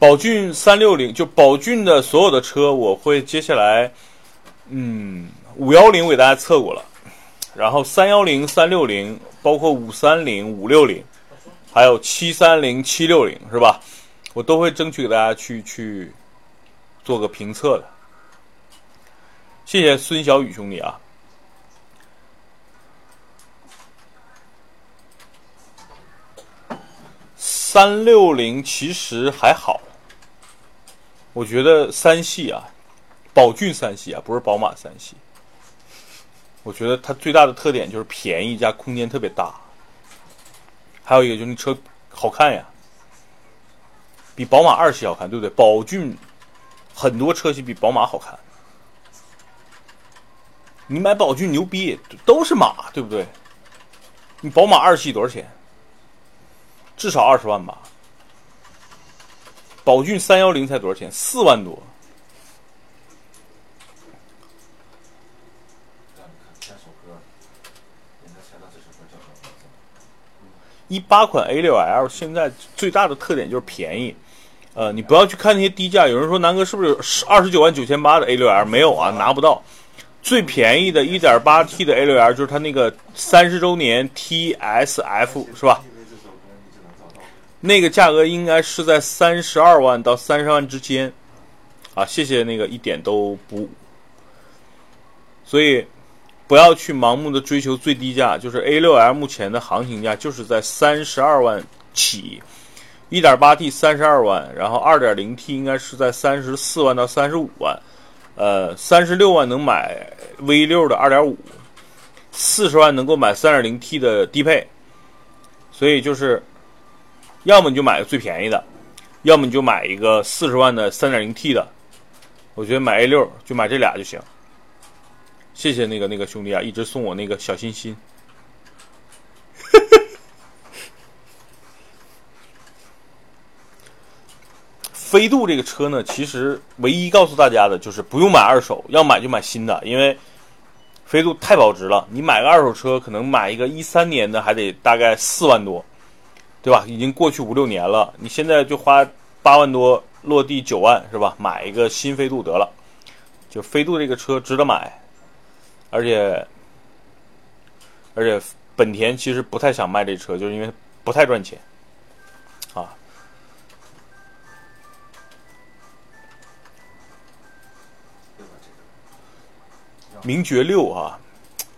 宝骏三六零就宝骏的所有的车，我会接下来，嗯，五幺零我给大家测过了，然后三幺零、三六零，包括五三零、五六零，还有七三零、七六零，是吧？我都会争取给大家去去做个评测的。谢谢孙小雨兄弟啊。三六零其实还好，我觉得三系啊，宝骏三系啊，不是宝马三系。我觉得它最大的特点就是便宜加空间特别大，还有一个就是那车好看呀，比宝马二系好看，对不对？宝骏很多车系比宝马好看，你买宝骏牛逼，都是马，对不对？你宝马二系多少钱？至少二十万吧，宝骏三幺零才多少钱？四万多。一八款 A 六 L 现在最大的特点就是便宜，呃，你不要去看那些低价。有人说南哥是不是有二十九万九千八的 A 六 L？没有啊，拿不到。最便宜的一点八 T 的 A 六 L 就是它那个三十周年 TSF 是吧？那个价格应该是在三十二万到三十万之间，啊，谢谢那个一点都不，所以不要去盲目的追求最低价，就是 A6L 目前的行情价就是在三十二万起，一点八 T 三十二万，然后二点零 T 应该是在三十四万到三十五万，呃，三十六万能买 V 六的二点五，四十万能够买三点零 T 的低配，所以就是。要么你就买个最便宜的，要么你就买一个四十万的三点零 T 的。我觉得买 A 六就买这俩就行。谢谢那个那个兄弟啊，一直送我那个小心心。飞度这个车呢，其实唯一告诉大家的就是不用买二手，要买就买新的，因为飞度太保值了。你买个二手车，可能买一个一三年的还得大概四万多。对吧？已经过去五六年了，你现在就花八万多落地九万是吧？买一个新飞度得了，就飞度这个车值得买，而且而且本田其实不太想卖这车，就是因为不太赚钱啊。名爵六啊，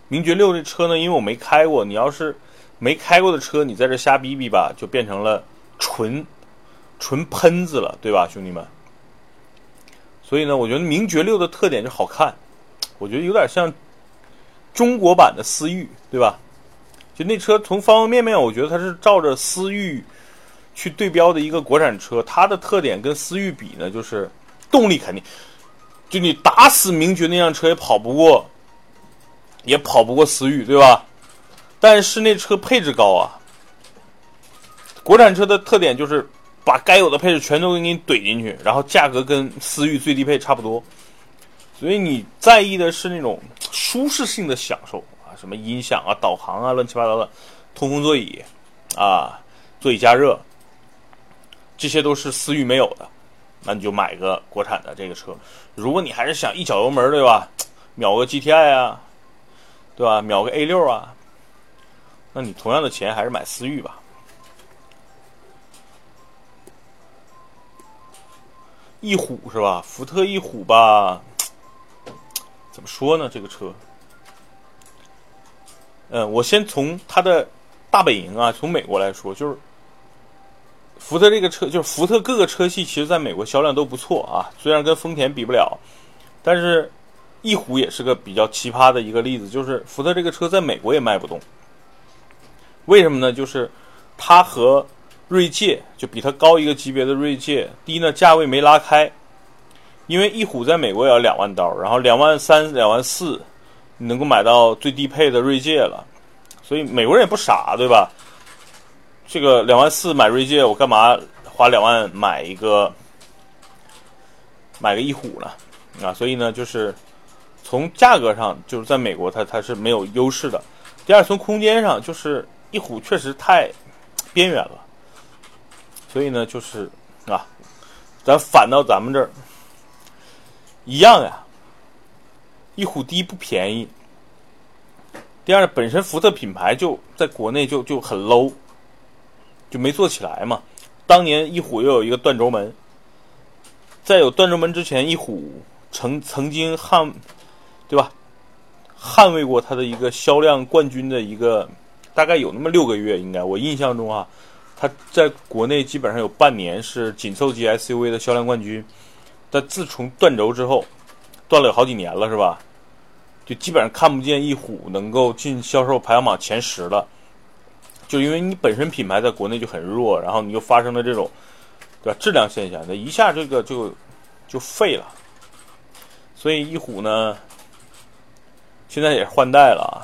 名爵六这车呢，因为我没开过，你要是。没开过的车，你在这瞎逼逼吧，就变成了纯纯喷子了，对吧，兄弟们？所以呢，我觉得名爵六的特点就好看，我觉得有点像中国版的思域，对吧？就那车从方方面面，我觉得它是照着思域去对标的一个国产车。它的特点跟思域比呢，就是动力肯定，就你打死名爵那辆车也跑不过，也跑不过思域，对吧？但是那车配置高啊，国产车的特点就是把该有的配置全都给你怼进去，然后价格跟思域最低配差不多，所以你在意的是那种舒适性的享受啊，什么音响啊、导航啊、乱七八糟的，通风座椅啊、座椅加热，这些都是思域没有的，那你就买个国产的这个车。如果你还是想一脚油门，对吧？秒个 GTI 啊，对吧？秒个 A 六啊。那你同样的钱还是买思域吧。翼虎是吧？福特翼虎吧？怎么说呢？这个车，嗯，我先从它的大本营啊，从美国来说，就是福特这个车，就是福特各个车系，其实在美国销量都不错啊。虽然跟丰田比不了，但是翼虎也是个比较奇葩的一个例子，就是福特这个车在美国也卖不动。为什么呢？就是它和锐界就比它高一个级别的锐界，第一呢价位没拉开，因为翼虎在美国也要两万刀，然后两万三、两万四，你能够买到最低配的锐界了，所以美国人也不傻，对吧？这个两万四买锐界，我干嘛花两万买一个买个翼虎呢？啊，所以呢，就是从价格上，就是在美国它它是没有优势的。第二，从空间上，就是。翼虎确实太边缘了，所以呢，就是啊，咱反到咱们这儿一样呀。翼虎第一不便宜，第二本身福特品牌就在国内就就很 low，就没做起来嘛。当年翼虎又有一个断轴门，在有断轴门之前，翼虎曾曾经捍，对吧？捍卫过它的一个销量冠军的一个，大概有那么六个月，应该我印象中啊，它在国内基本上有半年是紧凑级 SUV 的销量冠军。但自从断轴之后，断了有好几年了，是吧？就基本上看不见翼虎能够进销售排行榜前十了。就因为你本身品牌在国内就很弱，然后你又发生了这种，对吧？质量现象，那一下这个就就废了。所以翼虎呢？现在也换代了啊，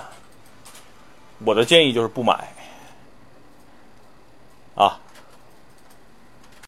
我的建议就是不买。